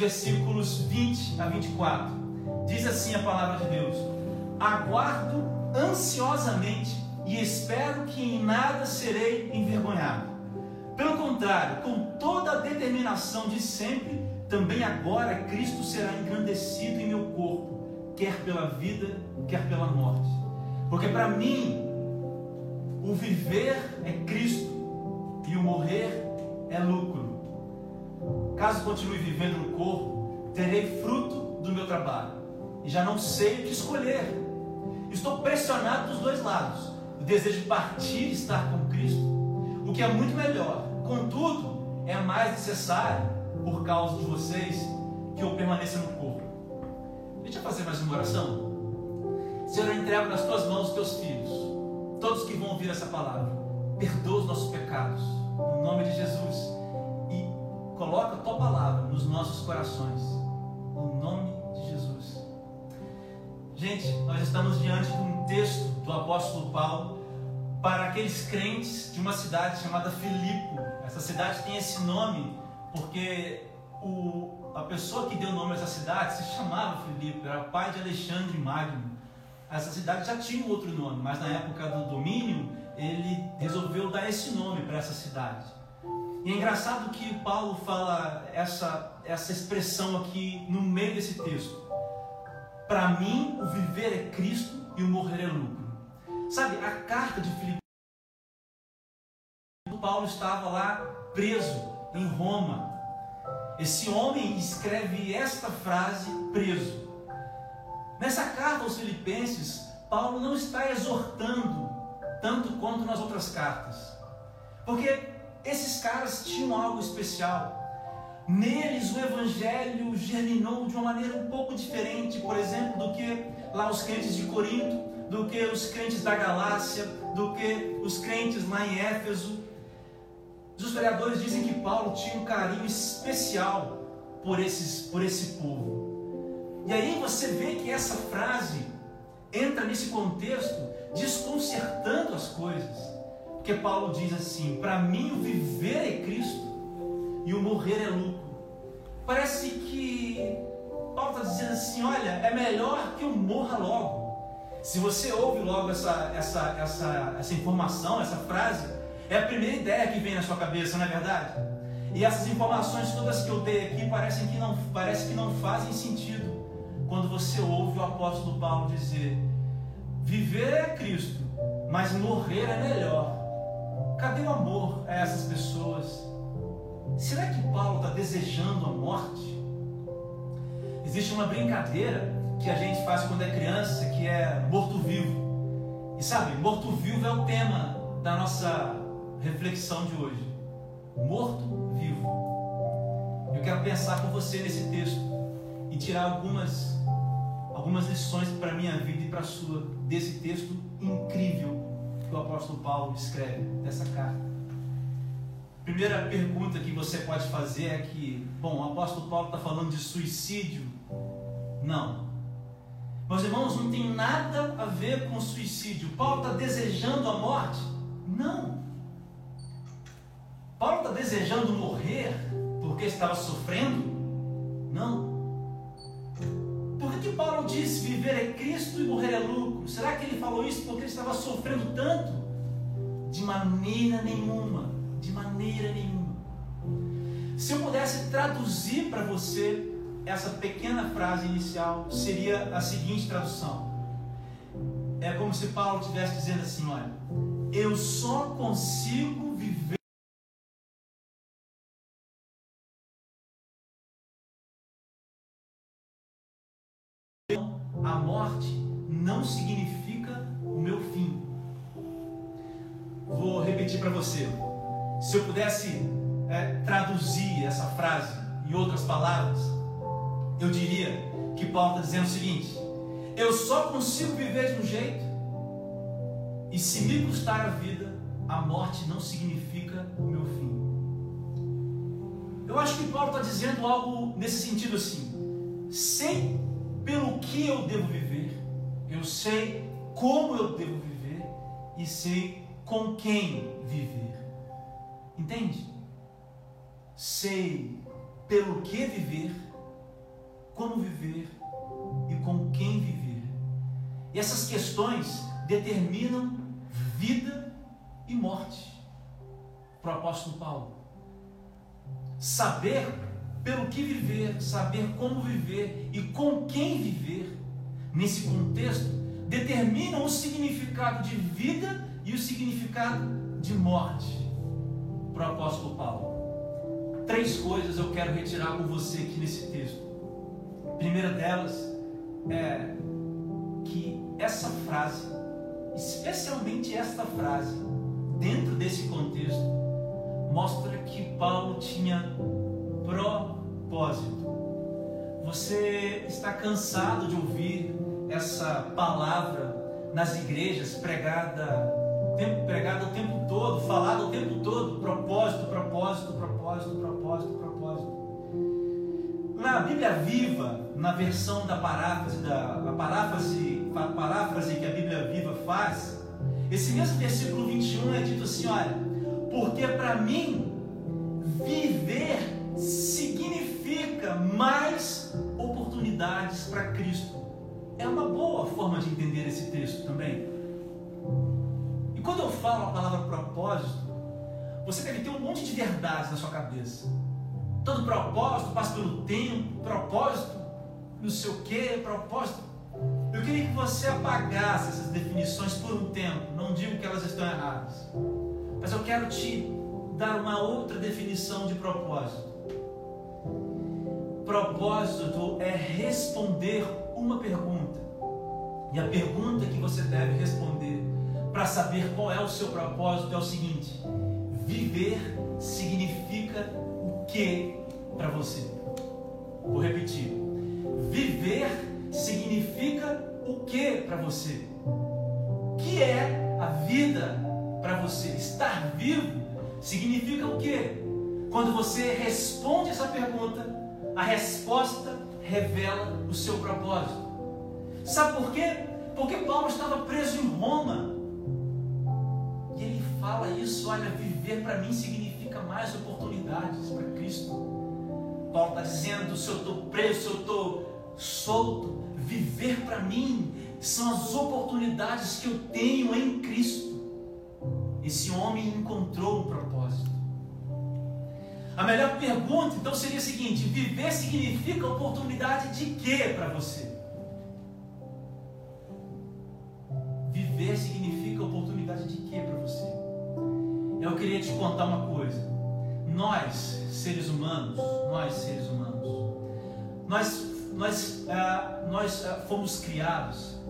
versículos 20 a 24. Diz assim a palavra de Deus: Aguardo ansiosamente e espero que em nada serei envergonhado. Pelo contrário, com toda a determinação de sempre, também agora Cristo será engrandecido em meu corpo, quer pela vida, quer pela morte. Porque para mim, o viver é Cristo e o morrer é lucro. Caso continue vivendo no corpo, terei fruto do meu trabalho e já não sei o que escolher. Estou pressionado dos dois lados. O desejo de partir e estar com Cristo, o que é muito melhor. Contudo, é mais necessário, por causa de vocês, que eu permaneça no corpo. Deixa eu fazer mais uma oração. Senhor, eu entrego nas tuas mãos os teus filhos, todos que vão ouvir essa palavra. Perdoa os nossos pecados, no nome de Jesus, coloca a tua palavra nos nossos corações, no nome de Jesus. Gente, nós estamos diante de um texto do apóstolo Paulo para aqueles crentes de uma cidade chamada Filipe. Essa cidade tem esse nome porque o, a pessoa que deu nome a essa cidade se chamava Filipe, era pai de Alexandre Magno. Essa cidade já tinha outro nome, mas na época do domínio ele resolveu dar esse nome para essa cidade. E é engraçado que Paulo fala essa, essa expressão aqui no meio desse texto. Para mim, o viver é Cristo e o morrer é lucro. Sabe, a carta de Filipe, Paulo estava lá preso em Roma. Esse homem escreve esta frase preso. Nessa carta aos Filipenses, Paulo não está exortando tanto quanto nas outras cartas, porque esses caras tinham algo especial. Neles o evangelho germinou de uma maneira um pouco diferente, por exemplo, do que lá os crentes de Corinto, do que os crentes da Galácia, do que os crentes lá em Éfeso. Os historiadores dizem que Paulo tinha um carinho especial por, esses, por esse povo. E aí você vê que essa frase entra nesse contexto desconcertando as coisas. Porque Paulo diz assim: Para mim o viver é Cristo e o morrer é lucro. Parece que Paulo está dizendo assim: Olha, é melhor que eu morra logo. Se você ouve logo essa, essa, essa, essa informação, essa frase, é a primeira ideia que vem na sua cabeça, não é verdade? E essas informações todas que eu dei aqui parecem que não, parece que não fazem sentido quando você ouve o apóstolo Paulo dizer: Viver é Cristo, mas morrer é melhor. Cadê o amor a essas pessoas? Será que Paulo está desejando a morte? Existe uma brincadeira que a gente faz quando é criança, que é morto-vivo. E sabe, morto-vivo é o tema da nossa reflexão de hoje. Morto-vivo. Eu quero pensar com você nesse texto e tirar algumas algumas lições para a minha vida e para a sua desse texto incrível que o apóstolo Paulo escreve dessa carta. Primeira pergunta que você pode fazer é que, bom, o apóstolo Paulo está falando de suicídio? Não. Meus irmãos, não tem nada a ver com suicídio. Paulo está desejando a morte? Não. Paulo está desejando morrer porque estava sofrendo? Não. Paulo diz viver é Cristo e morrer é lucro? Será que ele falou isso porque ele estava sofrendo tanto? De maneira nenhuma. De maneira nenhuma. Se eu pudesse traduzir para você essa pequena frase inicial, seria a seguinte tradução. É como se Paulo estivesse dizendo assim: olha, eu só consigo palavras, eu diria que Paulo está dizendo o seguinte: eu só consigo viver de um jeito, e se me custar a vida, a morte não significa o meu fim. Eu acho que Paulo está dizendo algo nesse sentido assim: sei pelo que eu devo viver, eu sei como eu devo viver e sei com quem viver. Entende? sei pelo que viver, como viver e com quem viver. E essas questões determinam vida e morte. Para o apóstolo Paulo. Saber pelo que viver, saber como viver e com quem viver, nesse contexto, determinam o significado de vida e o significado de morte para o apóstolo Paulo. Três coisas eu quero retirar com você aqui nesse texto. A primeira delas é que essa frase, especialmente esta frase, dentro desse contexto, mostra que Paulo tinha propósito. Você está cansado de ouvir essa palavra nas igrejas pregada tempo pregado o tempo todo, falado o tempo todo, propósito, propósito, propósito, propósito, propósito. Na Bíblia Viva, na versão da paráfrase, da a paráfrase, a paráfrase que a Bíblia Viva faz, esse mesmo versículo 21 é dito assim, olha, porque para mim viver significa mais oportunidades para Cristo. É uma boa forma de entender esse texto também. E quando eu falo a palavra propósito, você deve ter um monte de verdades na sua cabeça. Todo propósito passa pelo tempo, propósito, não sei o que, propósito. Eu queria que você apagasse essas definições por um tempo. Não digo que elas estão erradas. Mas eu quero te dar uma outra definição de propósito. Propósito é responder uma pergunta. E a pergunta que você deve responder para saber qual é o seu propósito é o seguinte: viver significa o que para você? Vou repetir. Viver significa o que para você? O que é a vida para você? Estar vivo significa o que? Quando você responde essa pergunta, a resposta revela o seu propósito. Sabe por quê? Porque Paulo estava preso em Roma fala isso, olha, viver para mim significa mais oportunidades para Cristo. Paulo está dizendo: se eu estou preso, se eu estou solto, viver para mim são as oportunidades que eu tenho em Cristo. Esse homem encontrou um propósito. A melhor pergunta então seria a seguinte: viver significa oportunidade de quê para você? Viver significa eu queria te contar uma coisa. Nós, seres humanos, nós, seres humanos, nós, nós, ah, nós ah, fomos criados,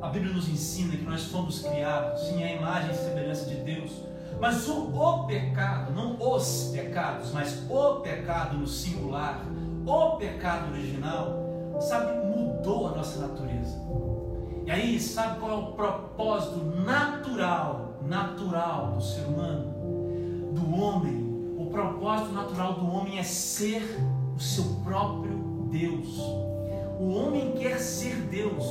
a Bíblia nos ensina que nós fomos criados, sim, a imagem e semelhança de Deus, mas o, o pecado, não os pecados, mas o pecado no singular, o pecado original, sabe, mudou a nossa natureza. E aí, sabe qual é o propósito natural natural do ser humano, do homem, o propósito natural do homem é ser o seu próprio Deus. O homem quer ser Deus,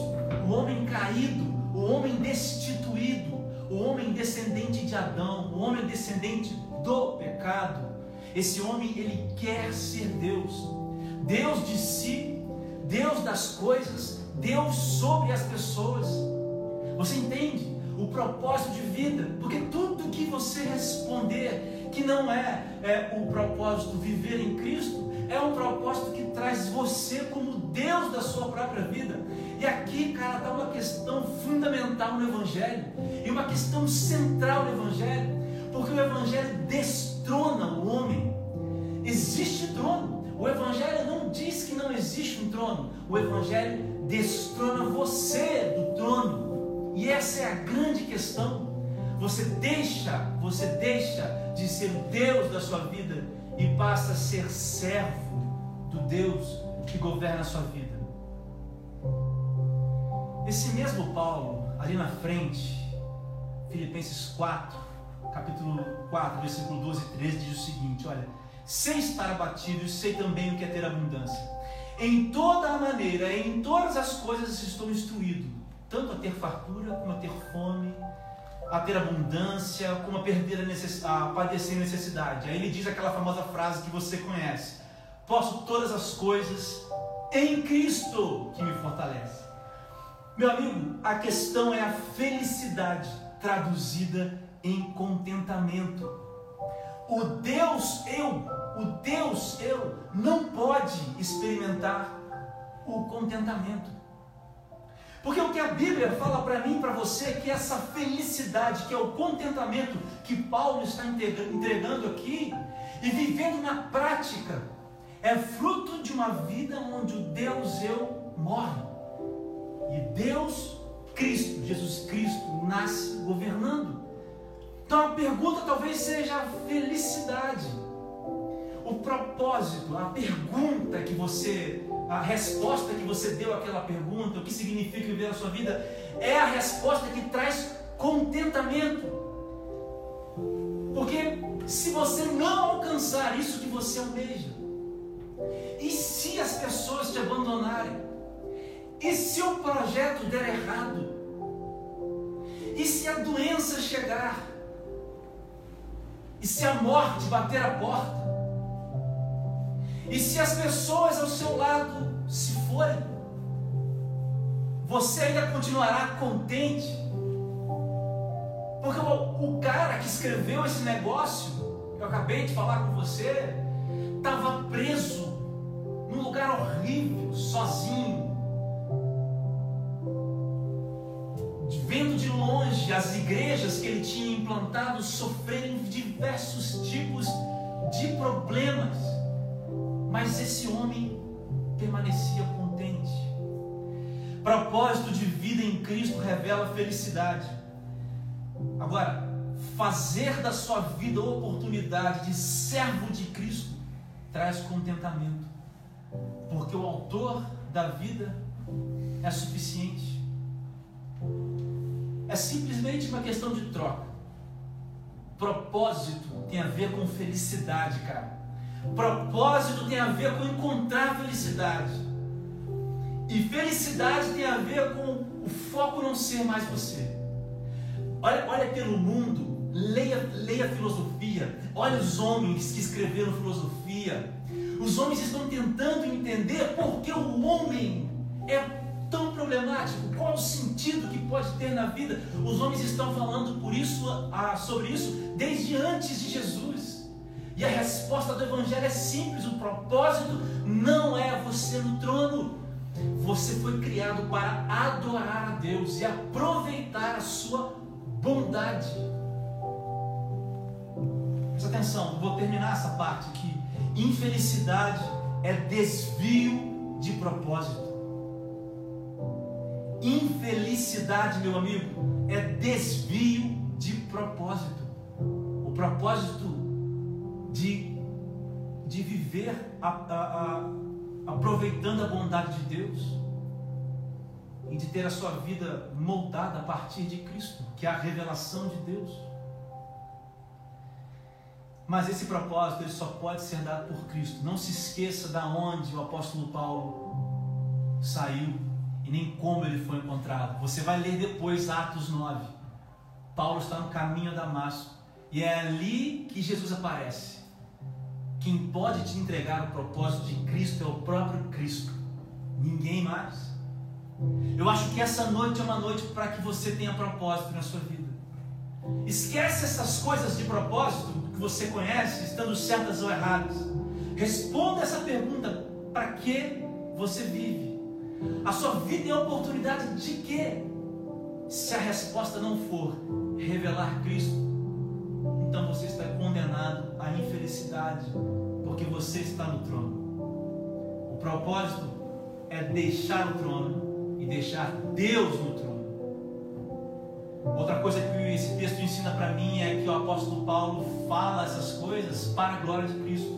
o homem caído, o homem destituído, o homem descendente de Adão, o homem descendente do pecado. Esse homem ele quer ser Deus, Deus de si, Deus das coisas, Deus sobre as pessoas. Você entende? O propósito de vida, porque tudo que você responder que não é, é o propósito viver em Cristo, é um propósito que traz você como Deus da sua própria vida. E aqui, cara, está uma questão fundamental no Evangelho e uma questão central no Evangelho, porque o Evangelho destrona o homem. Existe trono. O Evangelho não diz que não existe um trono. O Evangelho destrona você do trono. E essa é a grande questão. Você deixa, você deixa de ser o Deus da sua vida e passa a ser servo do Deus que governa a sua vida. Esse mesmo Paulo, ali na frente, Filipenses 4, capítulo 4, versículo 12 e 13, diz o seguinte: Olha, sem estar abatido, sei também o que é ter abundância. Em toda a maneira, em todas as coisas estou instruído tanto a ter fartura como a ter fome, a ter abundância, como a perder a, a padecer necessidade. Aí ele diz aquela famosa frase que você conhece: Posso todas as coisas em Cristo que me fortalece. Meu amigo, a questão é a felicidade traduzida em contentamento. O Deus eu, o Deus eu, não pode experimentar o contentamento. Porque o que a Bíblia fala para mim e para você é que essa felicidade, que é o contentamento que Paulo está entregando aqui e vivendo na prática, é fruto de uma vida onde o Deus eu morre. E Deus, Cristo, Jesus Cristo, nasce governando. Então a pergunta talvez seja a felicidade. O propósito, a pergunta que você a resposta que você deu àquela pergunta, o que significa viver a sua vida, é a resposta que traz contentamento. Porque se você não alcançar isso que você almeja, e se as pessoas te abandonarem, e se o projeto der errado, e se a doença chegar, e se a morte bater a porta, e se as pessoas ao seu lado se forem, você ainda continuará contente? Porque o, cara que escreveu esse negócio, que eu acabei de falar com você, estava preso num lugar horrível, sozinho. Vendo de longe as igrejas que ele tinha implantado sofrerem diversos tipos de problemas mas esse homem permanecia contente. Propósito de vida em Cristo revela felicidade. Agora, fazer da sua vida oportunidade de servo de Cristo traz contentamento, porque o autor da vida é suficiente. É simplesmente uma questão de troca. Propósito tem a ver com felicidade, cara. Propósito tem a ver com encontrar felicidade. E felicidade tem a ver com o foco não ser mais você. Olha, olha pelo mundo, leia, leia filosofia, olha os homens que escreveram filosofia. Os homens estão tentando entender por que o homem é tão problemático, qual o sentido que pode ter na vida. Os homens estão falando por isso, ah, sobre isso desde antes de Jesus. E a resposta do Evangelho é simples: o propósito não é você no trono. Você foi criado para adorar a Deus e aproveitar a sua bondade. Presta atenção, vou terminar essa parte aqui. Infelicidade é desvio de propósito. Infelicidade, meu amigo, é desvio de propósito. O propósito de, de viver a, a, a, aproveitando a bondade de Deus e de ter a sua vida moldada a partir de Cristo, que é a revelação de Deus. Mas esse propósito ele só pode ser dado por Cristo. Não se esqueça da onde o apóstolo Paulo saiu e nem como ele foi encontrado. Você vai ler depois Atos 9. Paulo está no caminho a Damasco e é ali que Jesus aparece. Quem pode te entregar o propósito de Cristo é o próprio Cristo, ninguém mais. Eu acho que essa noite é uma noite para que você tenha propósito na sua vida. Esquece essas coisas de propósito que você conhece, estando certas ou erradas. Responda essa pergunta: para que você vive? A sua vida é oportunidade de quê? Se a resposta não for revelar Cristo, então você está condenado à infelicidade, porque você está no trono. O propósito é deixar o trono e deixar Deus no trono. Outra coisa que esse texto ensina para mim é que o apóstolo Paulo fala essas coisas para a glória de Cristo.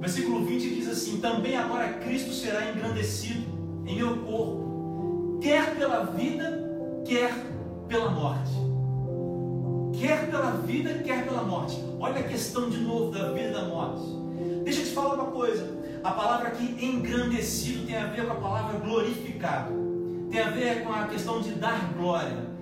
Versículo 20 diz assim: Também agora Cristo será engrandecido em meu corpo, quer pela vida, quer pela morte quer pela vida, quer pela morte. Olha a questão de novo da vida e da morte. Deixa eu te falar uma coisa. A palavra aqui engrandecido tem a ver com a palavra glorificado. Tem a ver com a questão de dar glória.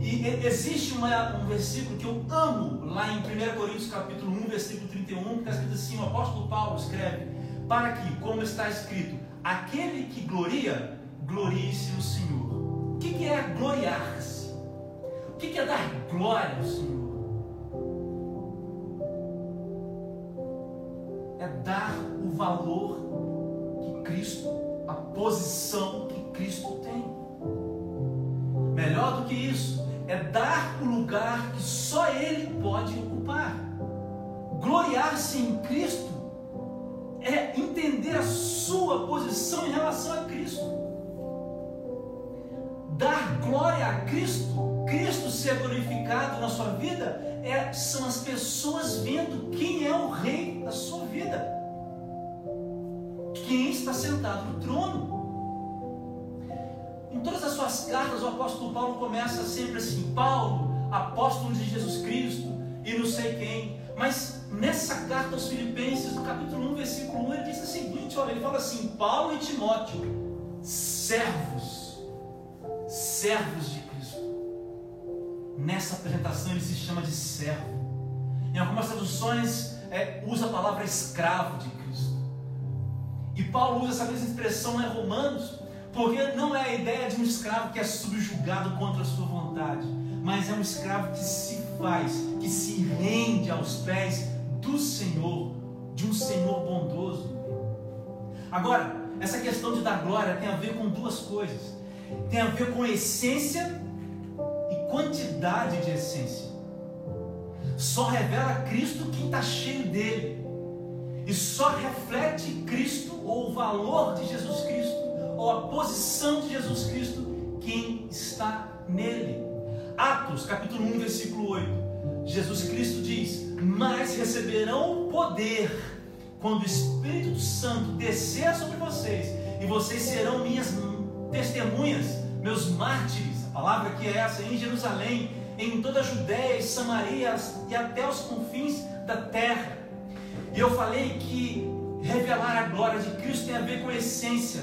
E existe uma, um versículo que eu amo lá em 1 Coríntios capítulo 1, versículo 31, que está escrito assim, o apóstolo Paulo escreve, para que, como está escrito, aquele que gloria, glorie-se no Senhor. O que, que é gloriar-se? Que, que é dar glória ao Senhor? É dar o valor que Cristo, a posição que Cristo tem. Melhor do que isso, é dar o lugar que só Ele pode ocupar. Gloriar-se em Cristo é entender a sua posição em relação a Cristo. Dar glória a Cristo, Cristo ser glorificado na sua vida, é, são as pessoas vendo quem é o rei da sua vida. Quem está sentado no trono. Em todas as suas cartas, o apóstolo Paulo começa sempre assim: Paulo, apóstolo de Jesus Cristo, e não sei quem. Mas nessa carta aos Filipenses, no capítulo 1, versículo 1, ele diz o seguinte: olha, ele fala assim: Paulo e Timóteo, servos, servos de. Nessa apresentação ele se chama de servo. Em algumas traduções é, usa a palavra escravo de Cristo. E Paulo usa essa mesma expressão em Romanos, porque não é a ideia de um escravo que é subjugado contra a sua vontade, mas é um escravo que se faz, que se rende aos pés do Senhor, de um Senhor bondoso. Agora, essa questão de dar glória tem a ver com duas coisas: tem a ver com essência e quantidade de essência. Só revela Cristo quem está cheio dele, e só reflete Cristo ou o valor de Jesus Cristo, ou a posição de Jesus Cristo, quem está nele. Atos capítulo 1, versículo 8. Jesus Cristo diz: Mas receberão poder quando o Espírito Santo descer sobre vocês, e vocês serão minhas testemunhas, meus mártires. Palavra que é essa em Jerusalém, em toda a Judéia e Samaria e até os confins da terra. E eu falei que revelar a glória de Cristo tem a ver com a essência.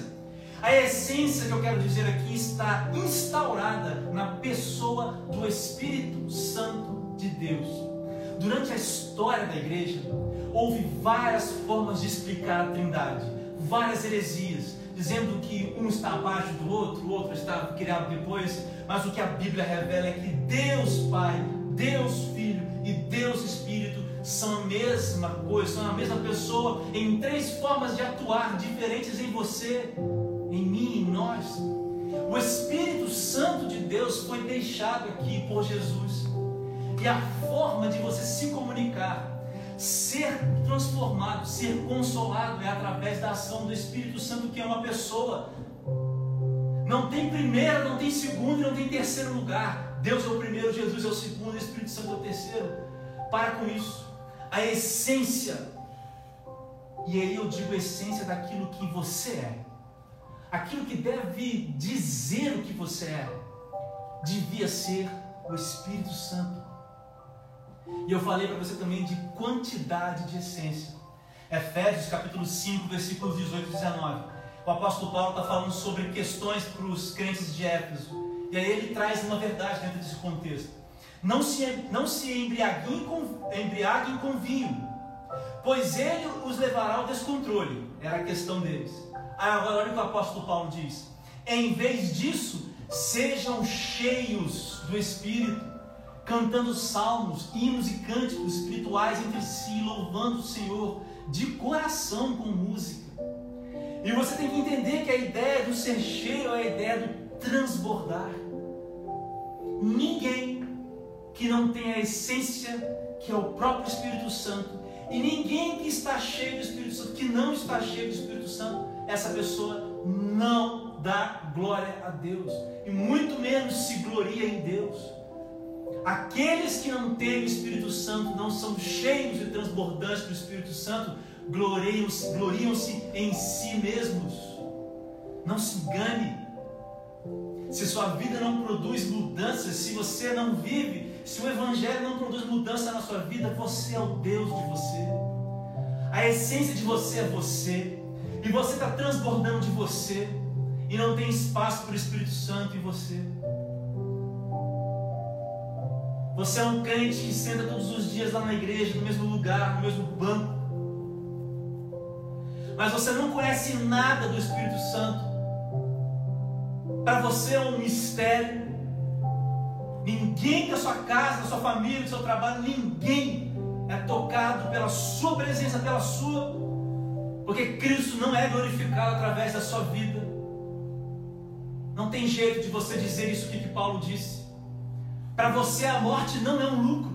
A essência que eu quero dizer aqui está instaurada na pessoa do Espírito Santo de Deus. Durante a história da igreja, houve várias formas de explicar a Trindade, várias heresias, dizendo que um está abaixo do outro, o outro está criado depois, mas o que a Bíblia revela é que Deus Pai, Deus Filho e Deus Espírito são a mesma coisa, são a mesma pessoa em três formas de atuar diferentes em você, em mim, em nós. O Espírito Santo de Deus foi deixado aqui por Jesus e a forma de você se comunicar, ser transformado, ser consolado é através da ação do Espírito Santo, que é uma pessoa. Não tem primeiro, não tem segundo não tem terceiro lugar. Deus é o primeiro, Jesus é o segundo, o Espírito Santo é o terceiro. Para com isso. A essência, e aí eu digo a essência daquilo que você é, aquilo que deve dizer o que você é, devia ser o Espírito Santo. E eu falei para você também de quantidade de essência. Efésios capítulo 5, versículos 18 e 19. O apóstolo Paulo está falando sobre questões para os crentes de Éfeso. E aí ele traz uma verdade dentro desse contexto. Não se, não se embriaguem, com, embriaguem com vinho, pois ele os levará ao descontrole. Era a questão deles. Agora olha o que o apóstolo Paulo diz. Em vez disso, sejam cheios do Espírito cantando salmos, hinos e cânticos espirituais entre si, louvando o Senhor de coração com música. E você tem que entender que a ideia do ser cheio é a ideia do transbordar. Ninguém que não tem a essência que é o próprio Espírito Santo, e ninguém que está cheio do Espírito Santo, que não está cheio do Espírito Santo, essa pessoa não dá glória a Deus, e muito menos se gloria em Deus. Aqueles que não têm o Espírito Santo, não são cheios e transbordantes do Espírito Santo, gloriam-se gloriam em si mesmos. Não se engane. Se sua vida não produz mudanças, se você não vive, se o Evangelho não produz mudança na sua vida, você é o Deus de você. A essência de você é você. E você está transbordando de você. E não tem espaço para o Espírito Santo em você. Você é um crente que senta todos os dias lá na igreja, no mesmo lugar, no mesmo banco. Mas você não conhece nada do Espírito Santo. Para você é um mistério. Ninguém da sua casa, da sua família, do seu trabalho, ninguém é tocado pela sua presença, pela sua. Porque Cristo não é glorificado através da sua vida. Não tem jeito de você dizer isso que Paulo disse. Para você a morte não é um lucro.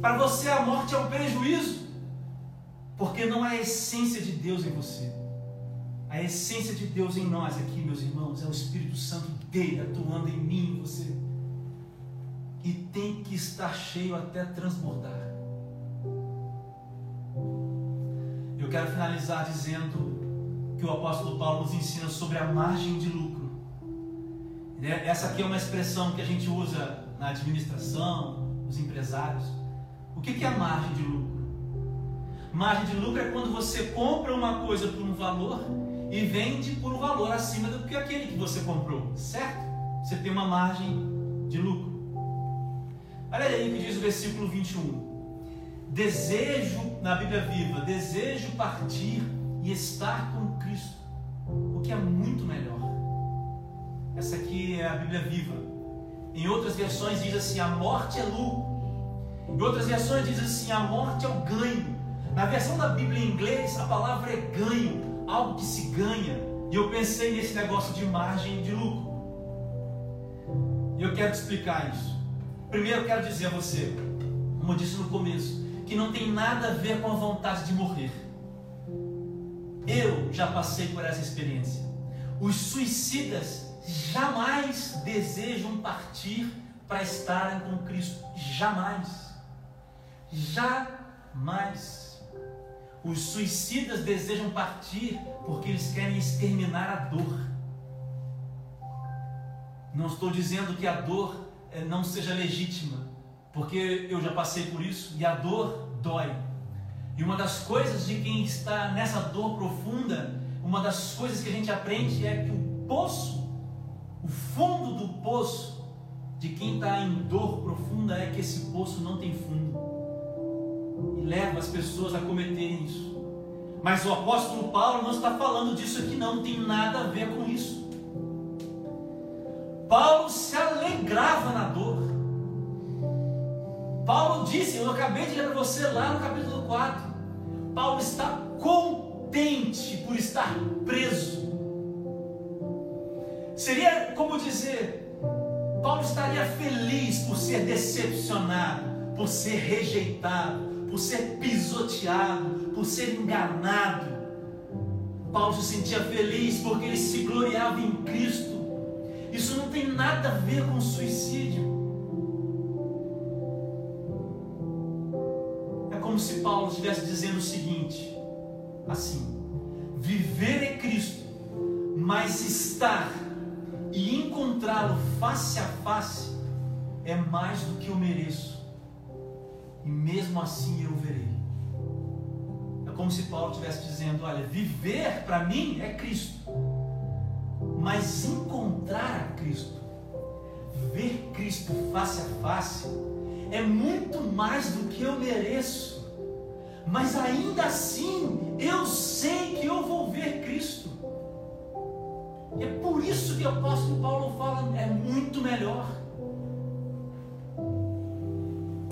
Para você a morte é um prejuízo. Porque não há essência de Deus em você. A essência de Deus em nós aqui, meus irmãos, é o Espírito Santo dele atuando em mim, em você. E tem que estar cheio até transbordar. Eu quero finalizar dizendo que o apóstolo Paulo nos ensina sobre a margem de lucro. Né? Essa aqui é uma expressão que a gente usa na administração, nos empresários. O que é a margem de lucro? Margem de lucro é quando você compra uma coisa por um valor e vende por um valor acima do que aquele que você comprou, certo? Você tem uma margem de lucro. Olha aí o que diz o versículo 21. Desejo, na Bíblia Viva, desejo partir e estar com Cristo, o que é muito melhor. Essa aqui é a Bíblia Viva. Em outras versões diz assim: a morte é lucro. Em outras versões diz assim: a morte é o ganho. Na versão da Bíblia em inglês, a palavra é ganho, algo que se ganha. E eu pensei nesse negócio de margem de lucro. E eu quero te explicar isso. Primeiro eu quero dizer a você, como eu disse no começo, que não tem nada a ver com a vontade de morrer. Eu já passei por essa experiência. Os suicidas jamais desejam partir para estarem com Cristo. Jamais. Jamais. Os suicidas desejam partir porque eles querem exterminar a dor. Não estou dizendo que a dor eh, não seja legítima, porque eu já passei por isso e a dor dói. E uma das coisas de quem está nessa dor profunda, uma das coisas que a gente aprende é que o poço, o fundo do poço de quem está em dor profunda é que esse poço não tem fundo e leva as pessoas a cometerem isso. Mas o apóstolo Paulo não está falando disso aqui, não, não tem nada a ver com isso. Paulo se alegrava na dor. Paulo disse, eu acabei de ler para você lá no capítulo 4. Paulo está contente por estar preso. Seria como dizer, Paulo estaria feliz por ser decepcionado, por ser rejeitado, por ser pisoteado, por ser enganado. Paulo se sentia feliz porque ele se gloriava em Cristo. Isso não tem nada a ver com suicídio. É como se Paulo estivesse dizendo o seguinte: assim, viver é Cristo, mas estar e encontrá-lo face a face é mais do que eu mereço e mesmo assim eu verei. É como se Paulo estivesse dizendo: olha, viver para mim é Cristo, mas encontrar a Cristo, ver Cristo face a face, é muito mais do que eu mereço. Mas ainda assim, eu sei que eu vou ver Cristo. É por isso que o apóstolo Paulo fala: é muito melhor.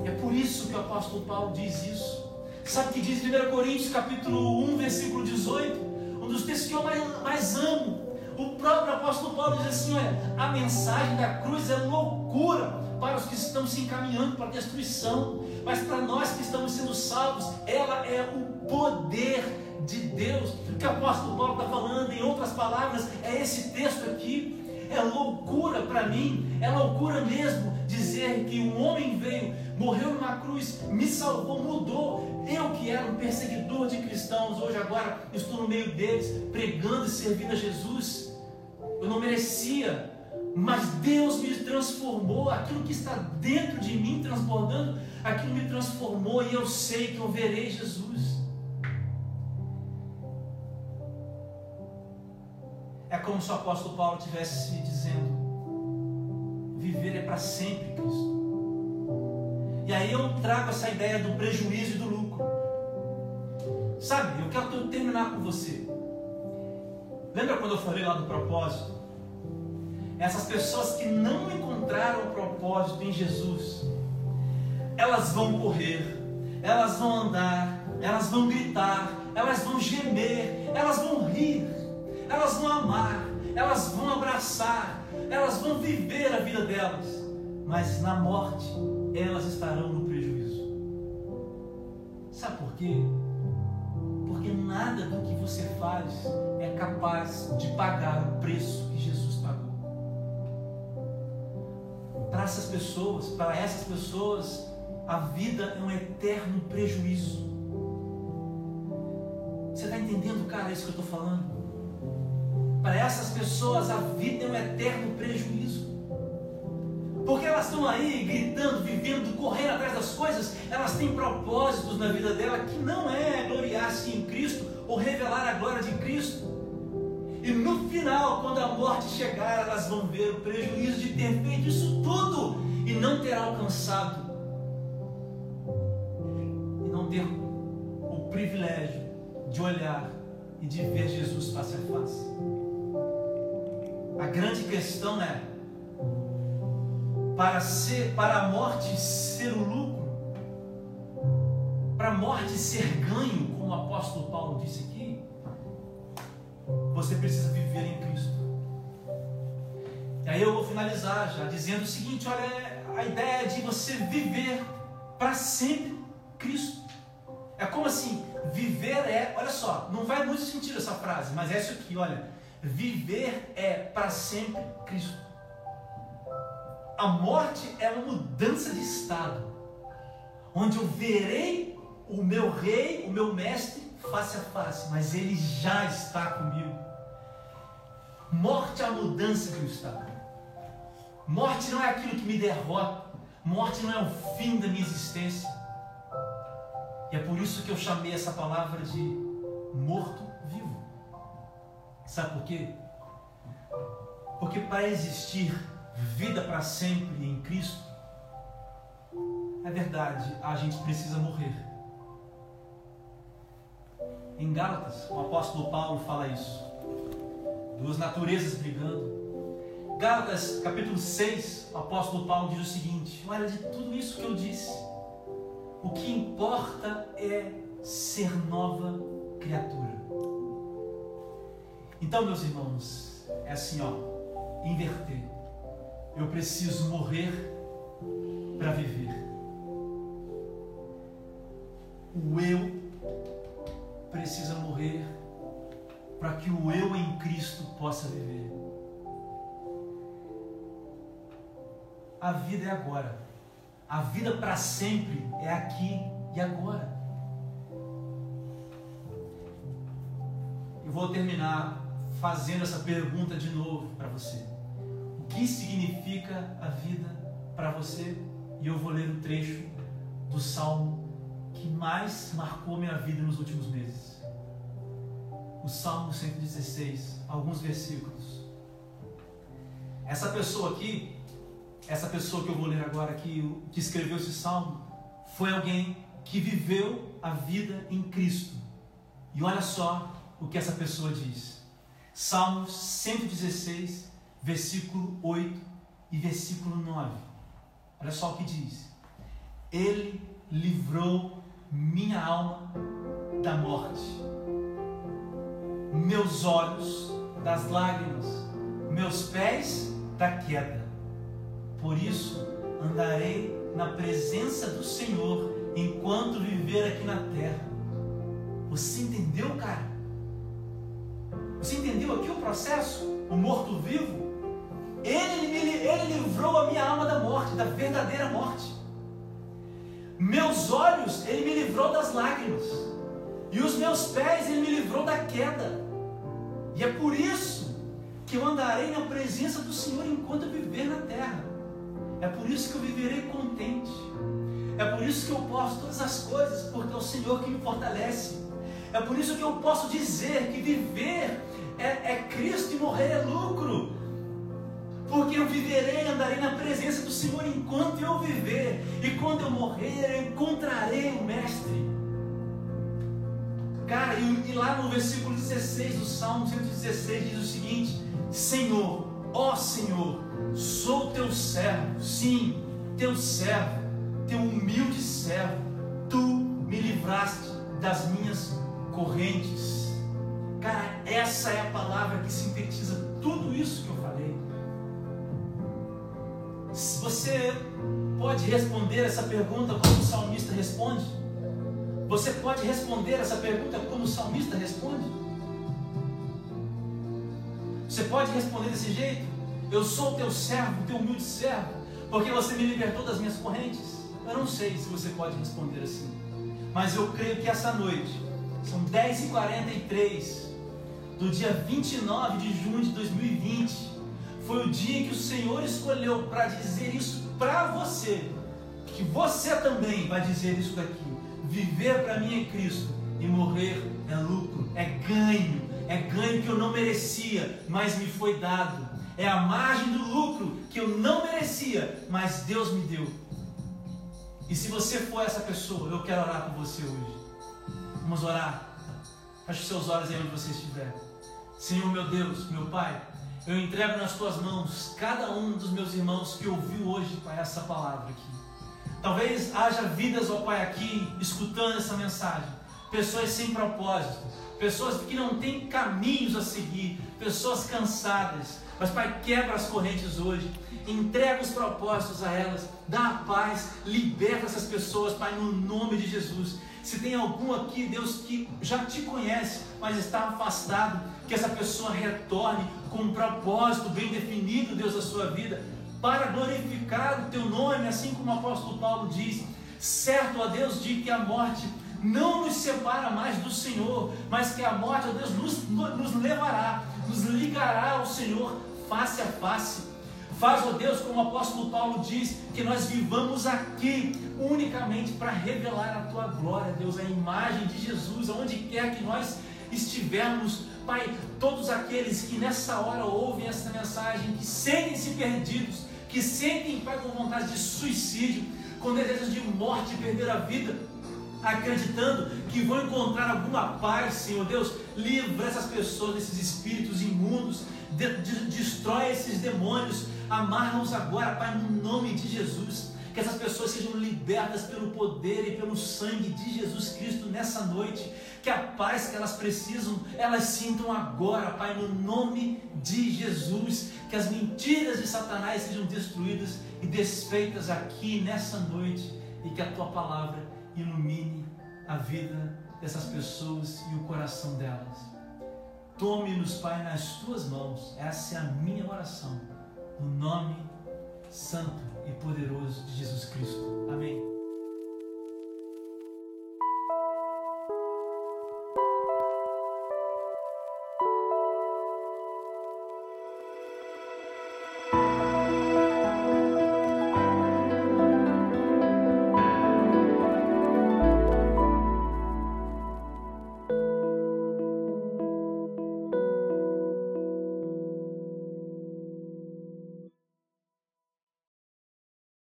É por isso que o apóstolo Paulo diz isso. Sabe o que diz em 1 Coríntios capítulo 1, versículo 18? Um dos textos que eu mais, mais amo. O próprio apóstolo Paulo diz assim: olha, a mensagem da cruz é loucura para os que estão se encaminhando para a destruição, mas para nós que estamos sendo salvos, ela é o poder de Deus. Que o apóstolo Paulo está falando, em outras palavras, é esse texto aqui. É loucura para mim, é loucura mesmo dizer que um homem veio, morreu numa cruz, me salvou, mudou. Eu que era um perseguidor de cristãos, hoje agora estou no meio deles, pregando e servindo a Jesus. Eu não merecia, mas Deus me transformou, aquilo que está dentro de mim transbordando, aquilo me transformou e eu sei que eu verei Jesus. É como se o apóstolo Paulo estivesse dizendo: viver é para sempre, Cristo. E aí eu trago essa ideia do prejuízo e do lucro. Sabe, eu quero terminar com você. Lembra quando eu falei lá do propósito? Essas pessoas que não encontraram o propósito em Jesus, elas vão correr, elas vão andar, elas vão gritar, elas vão gemer, elas vão rir, elas vão amar, elas vão abraçar, elas vão viver a vida delas, mas na morte elas estarão no prejuízo. Sabe por quê? Porque nada do que você faz é capaz de pagar o preço que Jesus pagou. Para essas pessoas, para essas pessoas, a vida é um eterno prejuízo. Você está entendendo, cara, isso que eu estou falando? Para essas pessoas, a vida é um eterno prejuízo. Porque elas estão aí gritando, vivendo, correndo atrás das coisas, elas têm propósitos na vida dela que não é gloriar-se em Cristo ou revelar a glória de Cristo. E no final, quando a morte chegar, elas vão ver o prejuízo de ter feito isso tudo e não ter alcançado ter o privilégio de olhar e de ver Jesus face a face. A grande questão é para ser para a morte ser o lucro, para a morte ser ganho, como o apóstolo Paulo disse aqui, você precisa viver em Cristo. E aí eu vou finalizar já dizendo o seguinte: olha, a ideia de você viver para sempre Cristo. É como assim, viver é, olha só, não vai muito sentido essa frase, mas é isso aqui, olha. Viver é para sempre Cristo. A morte é uma mudança de estado, onde eu verei o meu rei, o meu mestre, face a face, mas ele já está comigo. Morte é a mudança estado. Morte não é aquilo que me derrota. Morte não é o fim da minha existência. E é por isso que eu chamei essa palavra de morto-vivo. Sabe por quê? Porque para existir vida para sempre em Cristo, é verdade, a gente precisa morrer. Em Gálatas, o apóstolo Paulo fala isso. Duas naturezas brigando. Gálatas, capítulo 6, o apóstolo Paulo diz o seguinte: Olha, de tudo isso que eu disse, o que importa é ser nova criatura. Então, meus irmãos, é assim, ó, inverter. Eu preciso morrer para viver. O eu precisa morrer para que o eu em Cristo possa viver. A vida é agora. A vida para sempre é aqui e agora. Eu vou terminar fazendo essa pergunta de novo para você. O que significa a vida para você? E eu vou ler um trecho do salmo que mais marcou minha vida nos últimos meses. O Salmo 116, alguns versículos. Essa pessoa aqui, essa pessoa que eu vou ler agora aqui, que escreveu esse salmo, foi alguém que viveu a vida em Cristo. E olha só o que essa pessoa diz. Salmos 116, versículo 8 e versículo 9. Olha só o que diz. Ele livrou minha alma da morte, meus olhos das lágrimas, meus pés da queda. Por isso andarei na presença do Senhor enquanto viver aqui na terra. Você entendeu, cara? Você entendeu aqui o processo? O morto-vivo? Ele, ele, ele livrou a minha alma da morte, da verdadeira morte. Meus olhos, ele me livrou das lágrimas. E os meus pés, ele me livrou da queda. E é por isso que eu andarei na presença do Senhor enquanto eu viver na terra. É por isso que eu viverei contente. É por isso que eu posso todas as coisas, porque é o Senhor que me fortalece. É por isso que eu posso dizer que viver é, é Cristo e morrer é lucro. Porque eu viverei, andarei na presença do Senhor enquanto eu viver, e quando eu morrer, eu encontrarei o Mestre. Cara, e, e lá no versículo 16 do Salmo 116 diz o seguinte: Senhor, ó Senhor, sou teu servo, sim, teu servo, teu humilde servo, tu me livraste das minhas correntes. Cara, essa é a palavra que sintetiza tudo isso que eu falei. Você pode responder essa pergunta como o salmista responde? Você pode responder essa pergunta como o salmista responde? Você pode responder desse jeito? Eu sou teu servo, teu humilde servo, porque você me libertou das minhas correntes. Eu não sei se você pode responder assim, mas eu creio que essa noite, são 10h43 do dia 29 de junho de 2020, foi o dia que o Senhor escolheu para dizer isso para você, que você também vai dizer isso daqui. Viver para mim é Cristo e morrer é lucro, é ganho, é ganho que eu não merecia, mas me foi dado. É a margem do lucro que eu não merecia, mas Deus me deu. E se você for essa pessoa, eu quero orar por você hoje. Vamos orar. Feche seus olhos aí onde você estiver. Senhor meu Deus, meu Pai, eu entrego nas tuas mãos cada um dos meus irmãos que ouviu hoje, Pai, essa palavra aqui. Talvez haja vidas, ó Pai, aqui escutando essa mensagem. Pessoas sem propósito, pessoas que não têm caminhos a seguir, pessoas cansadas. Mas, Pai, quebra as correntes hoje, entrega os propósitos a elas, dá a paz, liberta essas pessoas, Pai, no nome de Jesus. Se tem algum aqui, Deus, que já te conhece, mas está afastado, que essa pessoa retorne com um propósito bem definido, Deus, da sua vida para glorificar o teu nome, assim como o apóstolo Paulo diz. Certo, ó Deus, de que a morte não nos separa mais do Senhor, mas que a morte, ó Deus, nos, nos levará, nos ligará ao Senhor face a face. Faz, ó Deus, como o apóstolo Paulo diz, que nós vivamos aqui unicamente para revelar a tua glória, Deus, a imagem de Jesus, aonde quer que nós estivermos, Pai, todos aqueles que nessa hora ouvem essa mensagem, que sentem-se perdidos, que sentem, Pai, com vontade de suicídio, com desejos de morte, perder a vida, acreditando que vão encontrar alguma paz, Senhor Deus, livra essas pessoas desses espíritos imundos, de, de, destrói esses demônios, amarra-os agora, Pai, no nome de Jesus. Que essas pessoas sejam libertas pelo poder e pelo sangue de Jesus Cristo nessa noite. Que a paz que elas precisam, elas sintam agora, Pai, no nome de Jesus. Que as mentiras de Satanás sejam destruídas e desfeitas aqui nessa noite. E que a tua palavra ilumine a vida dessas pessoas e o coração delas. Tome-nos, Pai, nas tuas mãos. Essa é a minha oração. No nome santo e poderoso de Jesus Cristo. Amém.